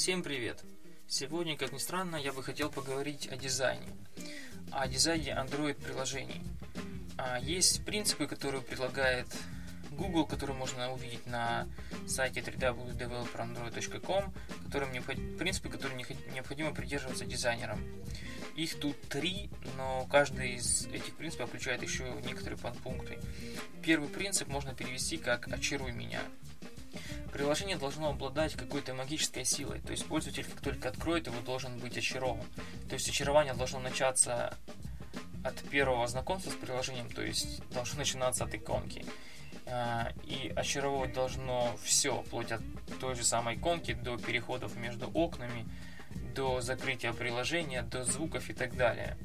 Всем привет! Сегодня, как ни странно, я бы хотел поговорить о дизайне, о дизайне Android-приложений. А, есть принципы, которые предлагает Google, которые можно увидеть на сайте www.developerandroid.com, которые, принципы, которые необходимо придерживаться дизайнерам. Их тут три, но каждый из этих принципов включает еще некоторые подпункты. Первый принцип можно перевести как «очаруй меня». Приложение должно обладать какой-то магической силой, то есть пользователь, как только откроет его, должен быть очарован. То есть очарование должно начаться от первого знакомства с приложением, то есть должно начинаться от иконки. А, и очаровывать должно все, вплоть от той же самой иконки до переходов между окнами, до закрытия приложения, до звуков и так далее.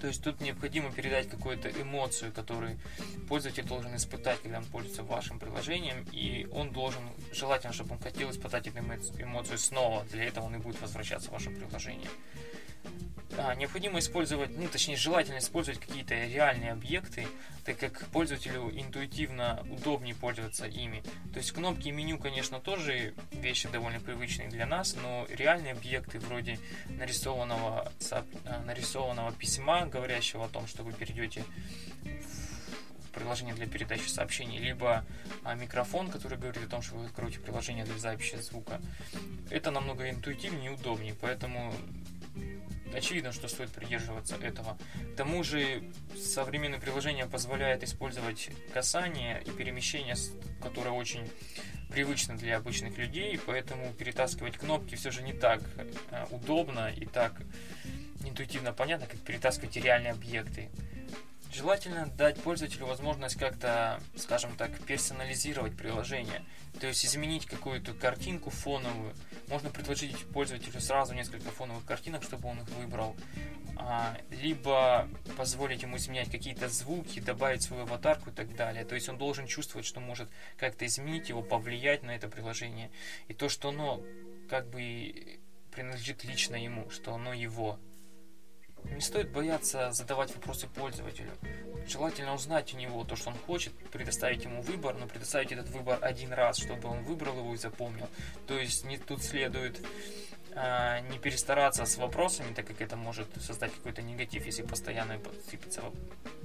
То есть тут необходимо передать какую-то эмоцию, которую пользователь должен испытать, когда он пользуется вашим приложением, и он должен, желательно, чтобы он хотел испытать эту эмоцию снова, для этого он и будет возвращаться в ваше приложение. А, необходимо использовать, ну точнее желательно использовать какие-то реальные объекты, так как пользователю интуитивно удобнее пользоваться ими. То есть кнопки и меню, конечно, тоже вещи довольно привычные для нас, но реальные объекты вроде нарисованного, а, нарисованного письма, говорящего о том, что вы перейдете в приложение для передачи сообщений, либо а, микрофон, который говорит о том, что вы откроете приложение для записи звука. Это намного интуитивнее и удобнее, поэтому очевидно, что стоит придерживаться этого. К тому же современное приложение позволяет использовать касание и перемещение, которое очень привычно для обычных людей, поэтому перетаскивать кнопки все же не так э, удобно и так интуитивно понятно, как перетаскивать реальные объекты. Желательно дать пользователю возможность как-то, скажем так, персонализировать приложение, то есть изменить какую-то картинку фоновую. Можно предложить пользователю сразу несколько фоновых картинок, чтобы он их выбрал. А, либо позволить ему изменять какие-то звуки, добавить свою аватарку и так далее. То есть он должен чувствовать, что может как-то изменить его, повлиять на это приложение. И то, что оно как бы принадлежит лично ему, что оно его. Не стоит бояться задавать вопросы пользователю. Желательно узнать у него то, что он хочет, предоставить ему выбор, но предоставить этот выбор один раз, чтобы он выбрал его и запомнил. То есть не тут следует не перестараться с вопросами, так как это может создать какой-то негатив, если постоянно сыпется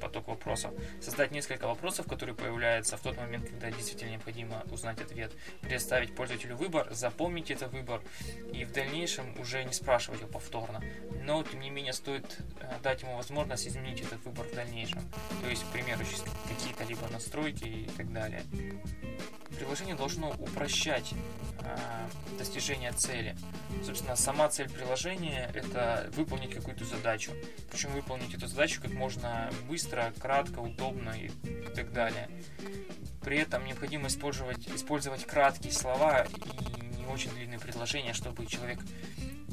поток вопросов. Создать несколько вопросов, которые появляются в тот момент, когда действительно необходимо узнать ответ. Предоставить пользователю выбор, запомнить этот выбор и в дальнейшем уже не спрашивать его повторно. Но, тем не менее, стоит э, дать ему возможность изменить этот выбор в дальнейшем. То есть, к примеру, какие-то либо настройки и так далее. Приложение должно упрощать э, достижение цели. Собственно, сама цель приложения – это выполнить какую-то задачу. Причем выполнить эту задачу как можно быстро, кратко, удобно и так далее. При этом необходимо использовать, использовать краткие слова и не очень длинные предложения, чтобы человек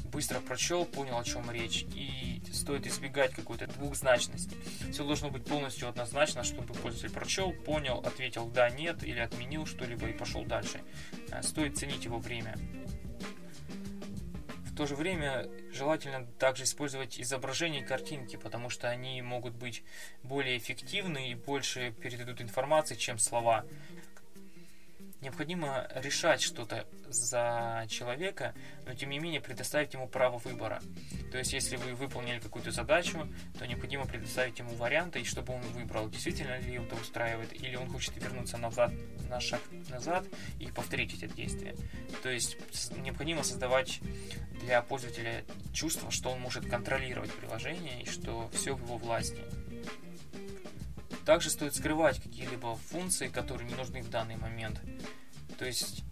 быстро прочел, понял, о чем речь, и стоит избегать какой-то двухзначности. Все должно быть полностью однозначно, чтобы пользователь прочел, понял, ответил да, нет, или отменил что-либо и пошел дальше. Э, стоит ценить его время. В то же время желательно также использовать изображения и картинки, потому что они могут быть более эффективны и больше передадут информации, чем слова необходимо решать что-то за человека, но тем не менее предоставить ему право выбора. То есть, если вы выполнили какую-то задачу, то необходимо предоставить ему варианты, чтобы он выбрал, действительно ли это устраивает, или он хочет вернуться назад, на шаг назад и повторить эти действия. То есть, необходимо создавать для пользователя чувство, что он может контролировать приложение и что все в его власти. Также стоит скрывать какие-либо функции, которые не нужны в данный момент. То есть,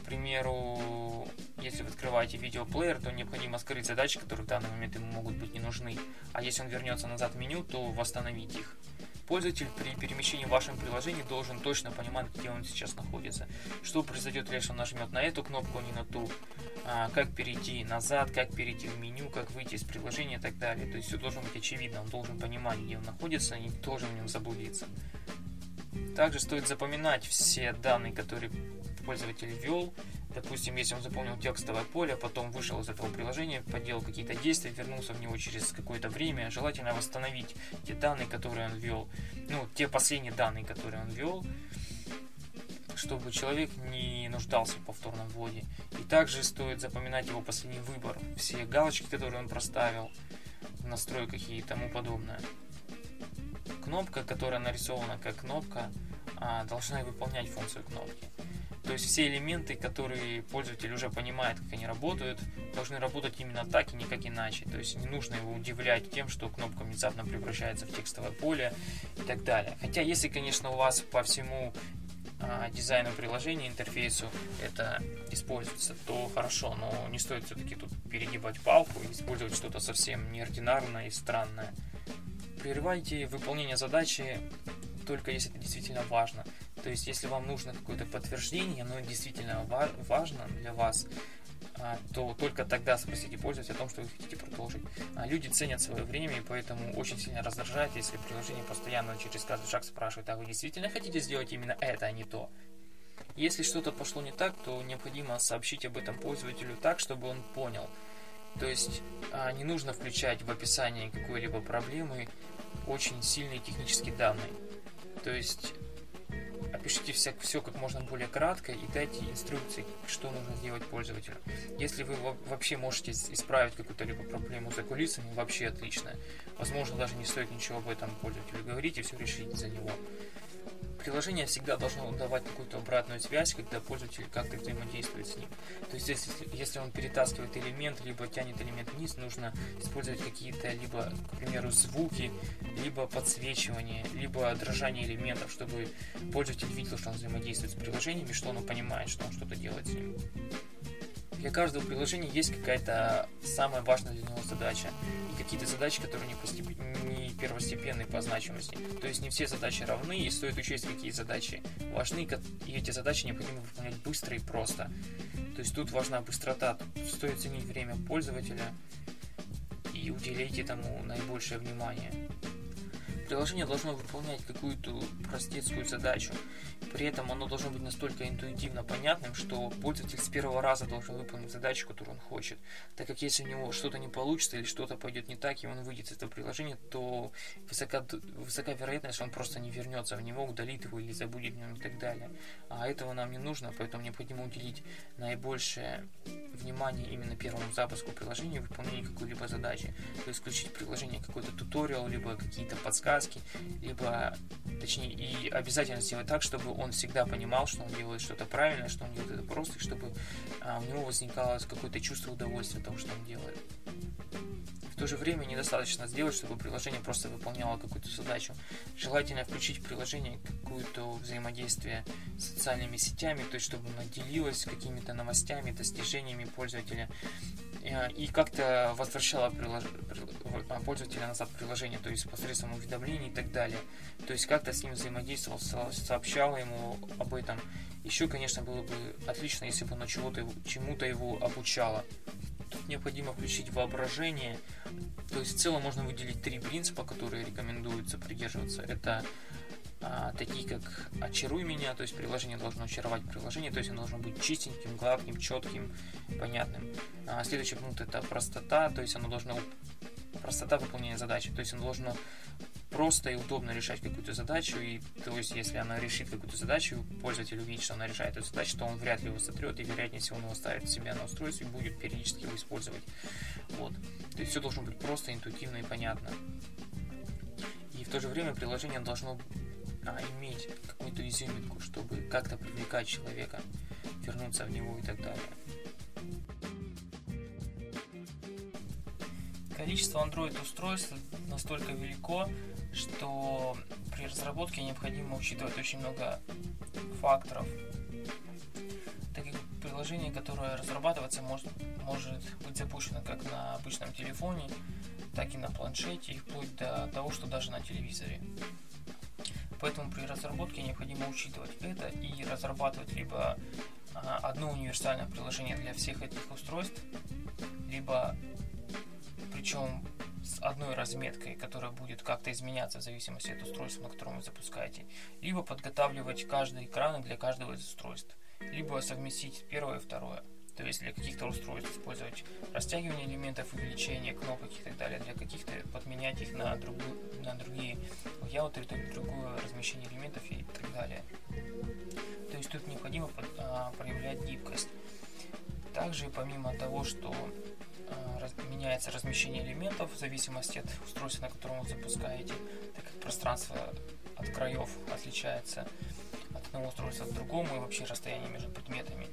к примеру, если вы открываете видеоплеер, то необходимо скрыть задачи, которые в данный момент ему могут быть не нужны. А если он вернется назад в меню, то восстановить их. Пользователь при перемещении в вашем приложении должен точно понимать, где он сейчас находится. Что произойдет, если он нажмет на эту кнопку, а не на ту. А, как перейти назад, как перейти в меню, как выйти из приложения и так далее. То есть все должно быть очевидно. Он должен понимать, где он находится, и должен в нем заблудиться. Также стоит запоминать все данные, которые пользователь ввел. Допустим, если он заполнил текстовое поле, потом вышел из этого приложения, поделал какие-то действия, вернулся в него через какое-то время, желательно восстановить те данные, которые он ввел, ну, те последние данные, которые он ввел, чтобы человек не нуждался в повторном вводе. И также стоит запоминать его последний выбор, все галочки, которые он проставил в настройках и тому подобное. Кнопка, которая нарисована как кнопка, а, должна выполнять функцию кнопки. То есть все элементы, которые пользователь уже понимает, как они работают, должны работать именно так и никак иначе. То есть не нужно его удивлять тем, что кнопка внезапно превращается в текстовое поле и так далее. Хотя если, конечно, у вас по всему а, дизайну приложения, интерфейсу это используется, то хорошо, но не стоит все-таки тут перегибать палку и использовать что-то совсем неординарное и странное. Прерывайте выполнение задачи только если это действительно важно. То есть, если вам нужно какое-то подтверждение, оно действительно важно для вас, то только тогда спросите пользователя о том, что вы хотите продолжить. А люди ценят свое время, и поэтому очень сильно раздражает, если приложение постоянно через каждый шаг спрашивает, а вы действительно хотите сделать именно это, а не то. Если что-то пошло не так, то необходимо сообщить об этом пользователю так, чтобы он понял. То есть а, не нужно включать в описании какой-либо проблемы очень сильные технические данные. То есть опишите все, все как можно более кратко и дайте инструкции, что нужно сделать пользователю. Если вы вообще можете исправить какую-то либо проблему за кулисами, вообще отлично. Возможно, даже не стоит ничего об этом пользователю говорить и все решить за него приложение всегда должно давать какую-то обратную связь, когда пользователь как-то взаимодействует с ним. То есть если, если он перетаскивает элемент, либо тянет элемент вниз, нужно использовать какие-то либо, к примеру, звуки, либо подсвечивание, либо дрожание элементов, чтобы пользователь видел, что он взаимодействует с приложениями, что он понимает, что он что-то делает с ним. Для каждого приложения есть какая-то самая важная для него задача. И какие-то задачи, которые не, постеп... не первостепенные по значимости. То есть не все задачи равны, и стоит учесть, какие задачи важны, и эти задачи необходимо выполнять быстро и просто. То есть тут важна быстрота, тут стоит ценить время пользователя и уделить этому наибольшее внимание. Приложение должно выполнять какую-то простецкую задачу, при этом оно должно быть настолько интуитивно понятным, что пользователь с первого раза должен выполнить задачу, которую он хочет. Так как если у него что-то не получится или что-то пойдет не так, и он выйдет из этого приложения, то высока, высока вероятность, что он просто не вернется в него, удалит его или забудет в нем и так далее. А этого нам не нужно, поэтому необходимо уделить наибольшее внимание именно первому запуску приложения и выполнению какой-либо задачи. То есть включить приложение какой-то туториал, либо какие-то подсказки, подсказки, либо, точнее, и обязательно сделать так, чтобы он всегда понимал, что он делает что-то правильное, что он делает это просто, и чтобы а, у него возникало какое-то чувство удовольствия от того, что он делает. В то же время недостаточно сделать, чтобы приложение просто выполняло какую-то задачу. Желательно включить в приложение какое-то взаимодействие с социальными сетями, то есть чтобы оно делилось какими-то новостями, достижениями пользователя и как-то возвращала прилож... А, пользователя назад приложение, то есть посредством уведомлений и так далее. То есть как-то с ним взаимодействовал, сообщала ему об этом. Еще, конечно, было бы отлично, если бы оно чего-то, чему-то его обучало. Тут необходимо включить воображение. То есть в целом можно выделить три принципа, которые рекомендуется придерживаться. Это такие как «Очаруй меня», то есть приложение должно очаровать приложение, то есть оно должно быть чистеньким, гладким, четким, понятным. А, следующий пункт это простота, то есть оно должно простота выполнения задачи, то есть оно должно просто и удобно решать какую-то задачу, и то есть если она решит какую-то задачу, пользователь увидит, что она решает эту задачу, то он вряд ли его сотрет, и вероятнее всего он его ставит себя на устройстве и будет периодически его использовать. Вот. То есть все должно быть просто, интуитивно и понятно. И в то же время приложение должно а, иметь какую-то изюминку, чтобы как-то привлекать человека, вернуться в него и так далее. Количество Android устройств настолько велико, что при разработке необходимо учитывать очень много факторов. Так как приложение, которое разрабатывается, может, может быть запущено как на обычном телефоне, так и на планшете, и вплоть до того, что даже на телевизоре. Поэтому при разработке необходимо учитывать это и разрабатывать либо а, одно универсальное приложение для всех этих устройств, либо причем с одной разметкой, которая будет как-то изменяться в зависимости от устройства, на котором вы запускаете, либо подготавливать каждый экран для каждого из устройств, либо совместить первое и второе. То есть для каких-то устройств использовать растягивание элементов, увеличение кнопок и так далее. Для каких-то подменять их на, другую, на другие layouты, другое размещение элементов и так далее. То есть тут не проявлять гибкость. Также помимо того, что э, меняется размещение элементов в зависимости от устройства, на котором вы запускаете, так как пространство от краев отличается от одного устройства к другому и вообще расстояние между предметами.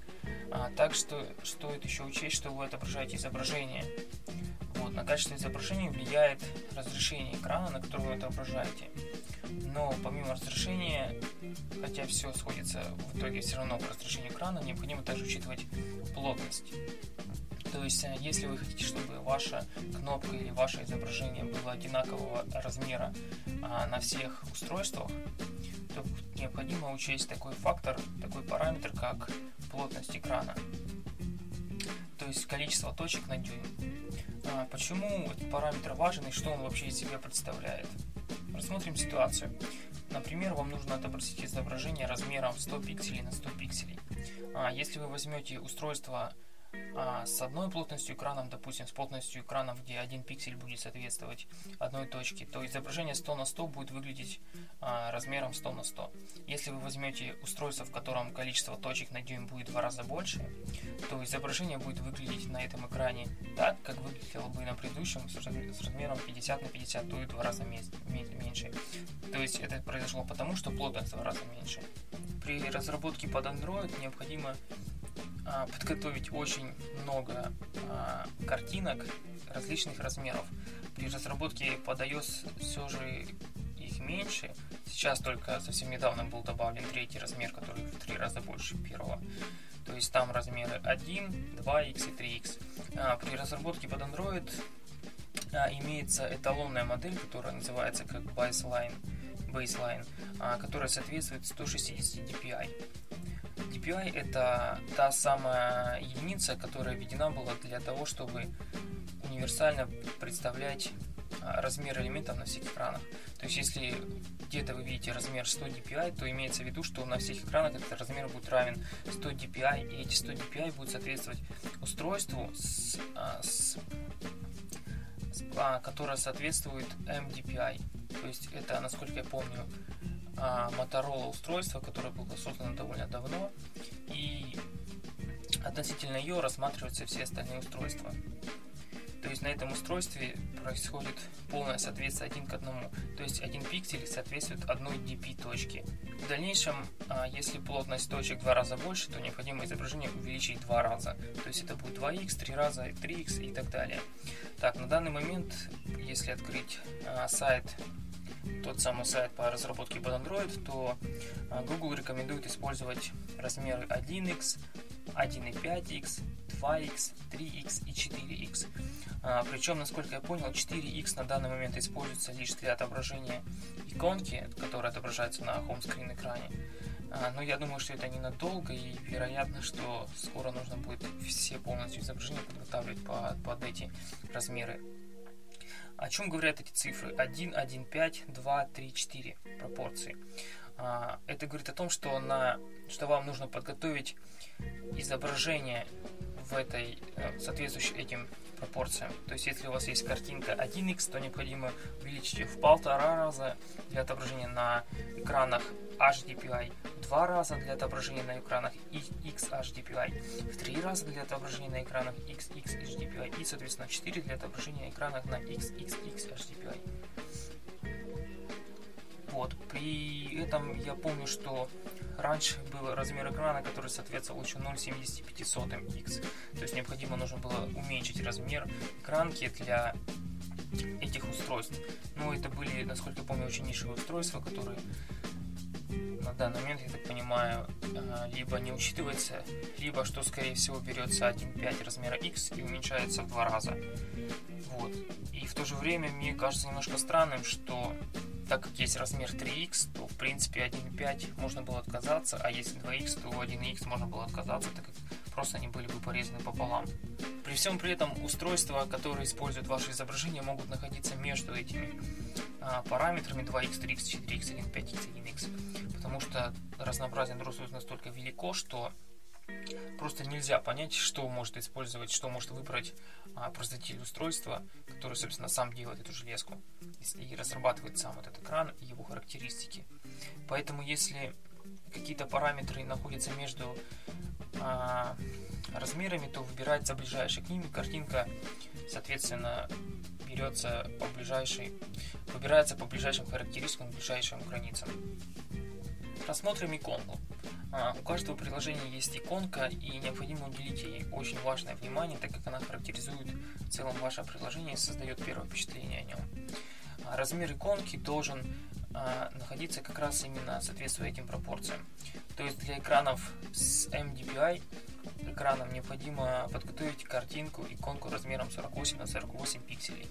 А, так что стоит еще учесть, что вы отображаете изображение. Вот, на качество изображения влияет разрешение экрана, на котором вы отображаете. Но помимо разрешения, хотя все сходится в итоге все равно к разрешению экрана, необходимо также учитывать плотность. То есть, э, если вы хотите, чтобы ваша кнопка или ваше изображение было одинакового размера а, на всех устройствах, то необходимо учесть такой фактор, такой параметр, как плотность экрана, то есть количество точек на дюйм. А почему этот параметр важен и что он вообще из себя представляет? Рассмотрим ситуацию. Например, вам нужно отобразить изображение размером 100 пикселей на 100 пикселей. А если вы возьмете устройство а с одной плотностью экрана, допустим, с плотностью экрана, где один пиксель будет соответствовать одной точке, то изображение 100 на 100 будет выглядеть а, размером 100 на 100. Если вы возьмете устройство, в котором количество точек на дюйм будет в два раза больше, то изображение будет выглядеть на этом экране так, как выглядело бы на предыдущем с размером 50 на 50, то и в два раза меньше. То есть это произошло потому, что плотность в два раза меньше. При разработке под Android необходимо подготовить очень много а, картинок различных размеров. При разработке под iOS все же их меньше. Сейчас только совсем недавно был добавлен третий размер, который в три раза больше первого. То есть там размеры 1, 2x и 3x. А, при разработке под Android а, имеется эталонная модель, которая называется как baseline, baseline а, которая соответствует 160 dpi. DPI это та самая единица, которая введена была для того, чтобы универсально представлять а, размер элементов на всех экранах. То есть, если где-то вы видите размер 100 dpi, то имеется в виду, что на всех экранах этот размер будет равен 100 dpi, и эти 100 dpi будут соответствовать устройству, с, а, с, с, а, которое соответствует MDPI. То есть, это, насколько я помню, а, Motorola устройство, которое было создано довольно давно, и относительно ее рассматриваются все остальные устройства. То есть на этом устройстве происходит полное соответствие один к одному. То есть один пиксель соответствует одной DP точке. В дальнейшем, а, если плотность точек в два раза больше, то необходимо изображение увеличить два раза. То есть это будет 2х, 3 раза, 3х и так далее. Так, на данный момент, если открыть а, сайт тот самый сайт по разработке под Android, то а, Google рекомендует использовать размеры 1x, 1.5x, 2x, 3x и 4x. А, причем, насколько я понял, 4x на данный момент используется лишь для отображения иконки, которая отображается на хоум-скрин экране. А, но я думаю, что это ненадолго и вероятно, что скоро нужно будет все полностью изображения подготавливать под, под эти размеры. О чем говорят эти цифры? 1, 1, 5, 2, 3, 4 пропорции. А, это говорит о том, что, на, что вам нужно подготовить изображение в этой, э, соответствующей этим пропорциям. То есть, если у вас есть картинка 1x, то необходимо увеличить ее в полтора раза для отображения на экранах HDPI, два раза для отображения на экранах XHDPI, в три раза для отображения на экранах XXHDPI и, соответственно, в 4 для отображения на экранах на XXXHDPI. Вот. При этом я помню, что раньше был размер экрана, который соответствовал еще 0,75 x. То есть необходимо нужно было уменьшить размер экранки для этих устройств. Но это были, насколько я помню, очень нишевые устройства, которые на данный момент, я так понимаю, э, либо не учитывается, либо, что скорее всего, берется 1.5 размера X и уменьшается в два раза. Вот. И в то же время мне кажется немножко странным, что так как есть размер 3x, то принципе 1.5 можно было отказаться, а если 2x, то 1x можно было отказаться, так как просто они были бы порезаны пополам. При всем при этом устройства, которые используют ваше изображение, могут находиться между этими а, параметрами 2x, 3x, 4x, 1.5x, 1x, потому что разнообразие устройств настолько велико, что просто нельзя понять, что может использовать, что может выбрать а, производитель устройства, который, собственно, сам делает эту железку и разрабатывает сам этот экран и его характеристики. Поэтому, если какие-то параметры находятся между а, размерами, то выбирается ближайший к ним, картинка, соответственно, берется по ближайшей, выбирается по ближайшим характеристикам, ближайшим границам. Рассмотрим иконку. А, у каждого приложения есть иконка, и необходимо уделить ей очень важное внимание, так как она характеризует в целом ваше приложение и создает первое впечатление о нем. А, размер иконки должен а, находиться как раз именно соответствуя этим пропорциям. То есть для экранов с MDPI экраном необходимо подготовить картинку, иконку размером 48 на 48 пикселей.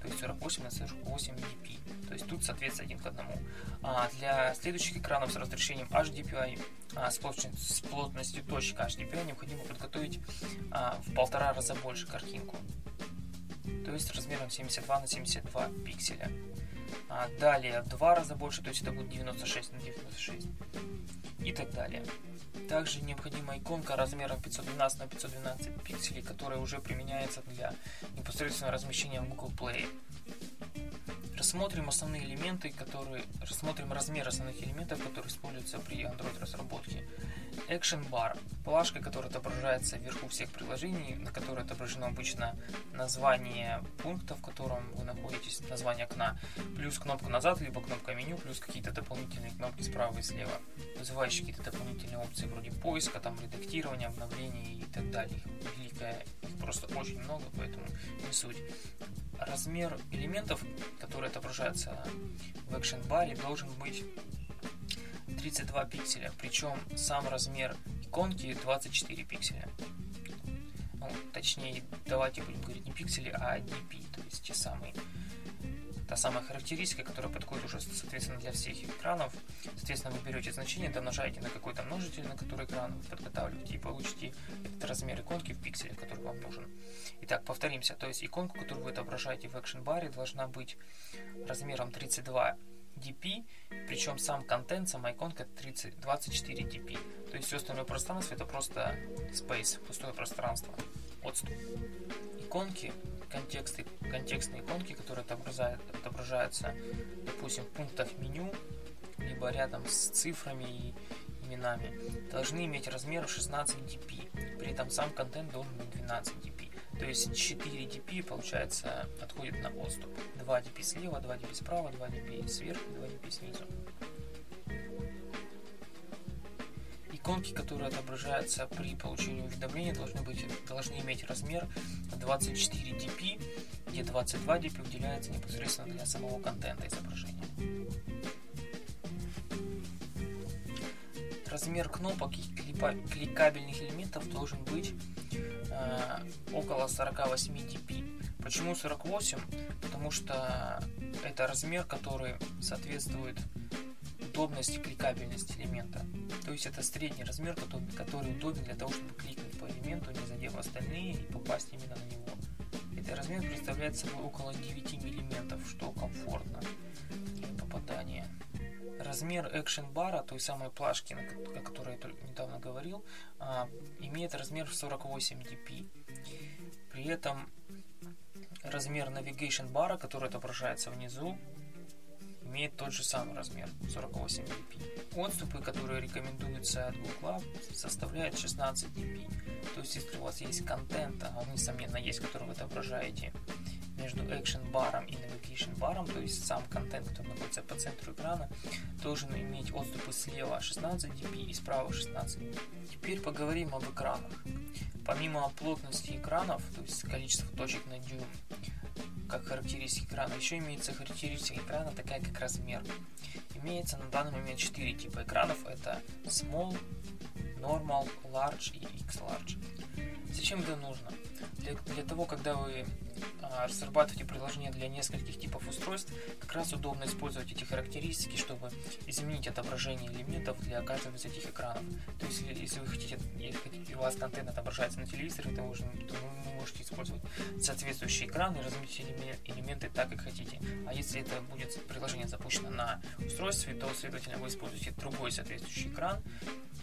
То есть 48 на 48 dp. То есть тут соответствует один к одному. А для следующих экранов с разрешением HDPI а, с, плотностью, с плотностью точек HDPI необходимо подготовить а, в полтора раза больше картинку. То есть размером 72 на 72 пикселя. А далее в два раза больше, то есть это будет 96 на 96 и так далее. Также необходима иконка размером 512 на 512 пикселей, которая уже применяется для непосредственного размещения в Google Play. Рассмотрим основные элементы, которые рассмотрим размер основных элементов, которые используются при Android разработке. Action Bar – плашка, которая отображается вверху всех приложений, на которой отображено обычно название пункта, в котором вы находитесь, название окна, плюс кнопка назад, либо кнопка меню, плюс какие-то дополнительные кнопки справа и слева, вызывающие какие-то дополнительные опции вроде поиска, там, редактирования, обновления и так далее. Их великая, их просто очень много, поэтому не суть. Размер элементов, которые отображаются в Action Bar, должен быть 32 пикселя, причем сам размер иконки 24 пикселя. Ну, точнее, давайте будем говорить не пиксели, а DP, то есть те самые та самая характеристика, которая подходит уже, соответственно, для всех экранов. Соответственно, вы берете значение, домножаете на какой-то множитель, на который экран вы подготавливаете, и получите этот размер иконки в пикселе, который вам нужен. Итак, повторимся. То есть иконку, которую вы отображаете в Action Bar, должна быть размером 32 dp, причем сам контент, сама иконка 30, 24 dp. То есть все остальное пространство это просто space, пустое пространство, отступ. Иконки, контексты, контекстные иконки, которые отображают, отображаются, допустим, в пунктах меню, либо рядом с цифрами и именами, должны иметь размер 16 dp. При этом сам контент должен быть 12 dp. То есть 4 dp, получается, отходит на отступ. 2 dp слева, 2 dp справа, 2 dp сверху, 2 dp снизу. Иконки, которые отображаются при получении уведомления, должны, быть, должны иметь размер 24 dp, где 22 dp уделяется непосредственно для самого контента изображения. Размер кнопок и кликабельных элементов должен быть э, около 48 dp. Почему 48? Потому что это размер, который соответствует удобности кликабельности элемента. То есть это средний размер, который, удобен для того, чтобы кликнуть по элементу, не задев остальные и попасть именно на него. Этот размер представляет собой около 9 мм, что комфортно для попадания. Размер Action бара, той самой плашки, о которой я недавно говорил, а, имеет размер 48 dp. При этом размер Navigation бара, который отображается внизу, имеет тот же самый размер 48 dp. Отступы, которые рекомендуются от Google, составляют 16 dp. То есть, если у вас есть контент, а он, несомненно, есть, который вы отображаете между Action баром и Navigation баром, то есть сам контент, который находится по центру экрана, должен иметь отступы слева 16 dp и справа 16 dp. Теперь поговорим об экранах. Помимо плотности экранов, то есть количества точек на дюйм, как характеристики экрана. Еще имеется характеристика экрана, такая как размер. Имеется на данный момент 4 типа экранов. Это Small, Normal, Large и X-Large. Зачем это нужно? Для, для того, когда вы разрабатываете приложение для нескольких типов устройств, как раз удобно использовать эти характеристики, чтобы изменить отображение элементов для каждого из этих экранов. То есть, если вы хотите, если у вас контент отображается на телевизоре, то вы, то вы можете использовать соответствующий экран и разместить элементы так, как хотите. А если это будет приложение запущено на устройстве, то, следовательно, вы используете другой соответствующий экран.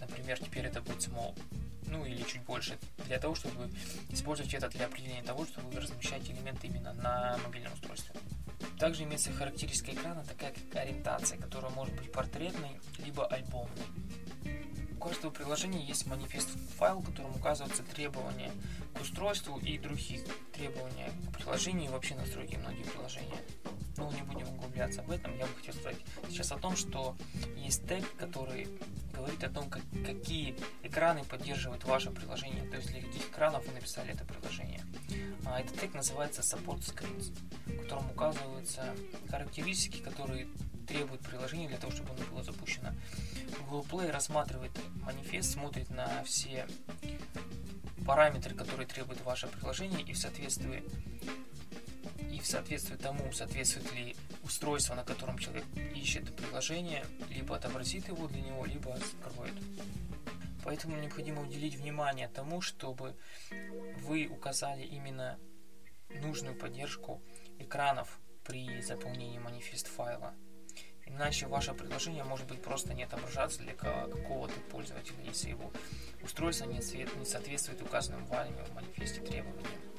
Например, теперь это будет small ну или чуть больше, для того, чтобы использовать это для определения того, что вы размещаете элементы именно на мобильном устройстве. Также имеется характеристика экрана, такая как ориентация, которая может быть портретной, либо альбомной. каждого приложения есть манифест файл, в котором указываются требования к устройству и другие требования к приложению и вообще настройки многих приложений. Но не будем углубляться в этом. Я бы хотел сказать сейчас о том, что есть тег, который говорит о том, как, какие экраны поддерживает ваше приложение, то есть для каких экранов вы написали это приложение. А этот тег называется Support Screens, в котором указываются характеристики, которые требуют приложения для того, чтобы оно было запущено. Google Play рассматривает манифест, смотрит на все параметры, которые требует ваше приложение, и в соответствии и в соответствии тому, соответствует ли устройство, на котором человек ищет приложение, либо отобразит его для него, либо скроет. Поэтому необходимо уделить внимание тому, чтобы вы указали именно нужную поддержку экранов при заполнении манифест файла. Иначе ваше приложение может быть просто не отображаться для какого-то пользователя, если его устройство не соответствует указанным вами в манифесте требованиям.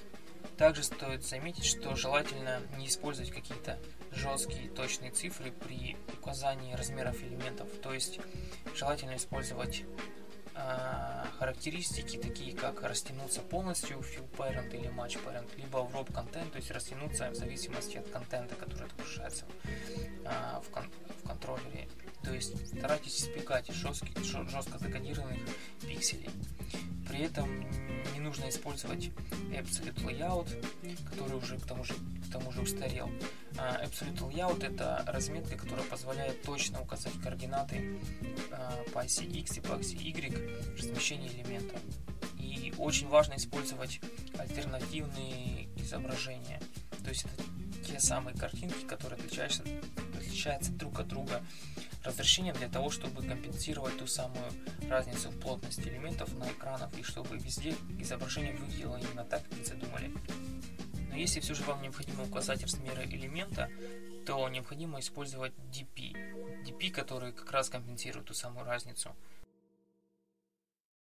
Также стоит заметить, что желательно не использовать какие-то жесткие точные цифры при указании размеров элементов. То есть желательно использовать э, характеристики, такие как растянуться полностью в fill parent или match parent, либо в rob content, то есть растянуться в зависимости от контента, который отображается э, в, кон в контроллере. То есть старайтесь избегать жестких, жестко закодированных пикселей. При этом нужно использовать Absolute Layout, который уже к тому же, к тому же устарел. А Absolute Layout это разметка, которая позволяет точно указать координаты а, по оси X и по оси Y размещения элемента. И очень важно использовать альтернативные изображения. То есть это те самые картинки, которые отличаются, отличаются друг от друга разрешением для того, чтобы компенсировать ту самую разницу в плотности элементов на экранах и чтобы везде изображение выглядело именно так, как вы задумали. Но если все же вам необходимо указать размеры элемента, то необходимо использовать DP. DP, который как раз компенсирует ту самую разницу.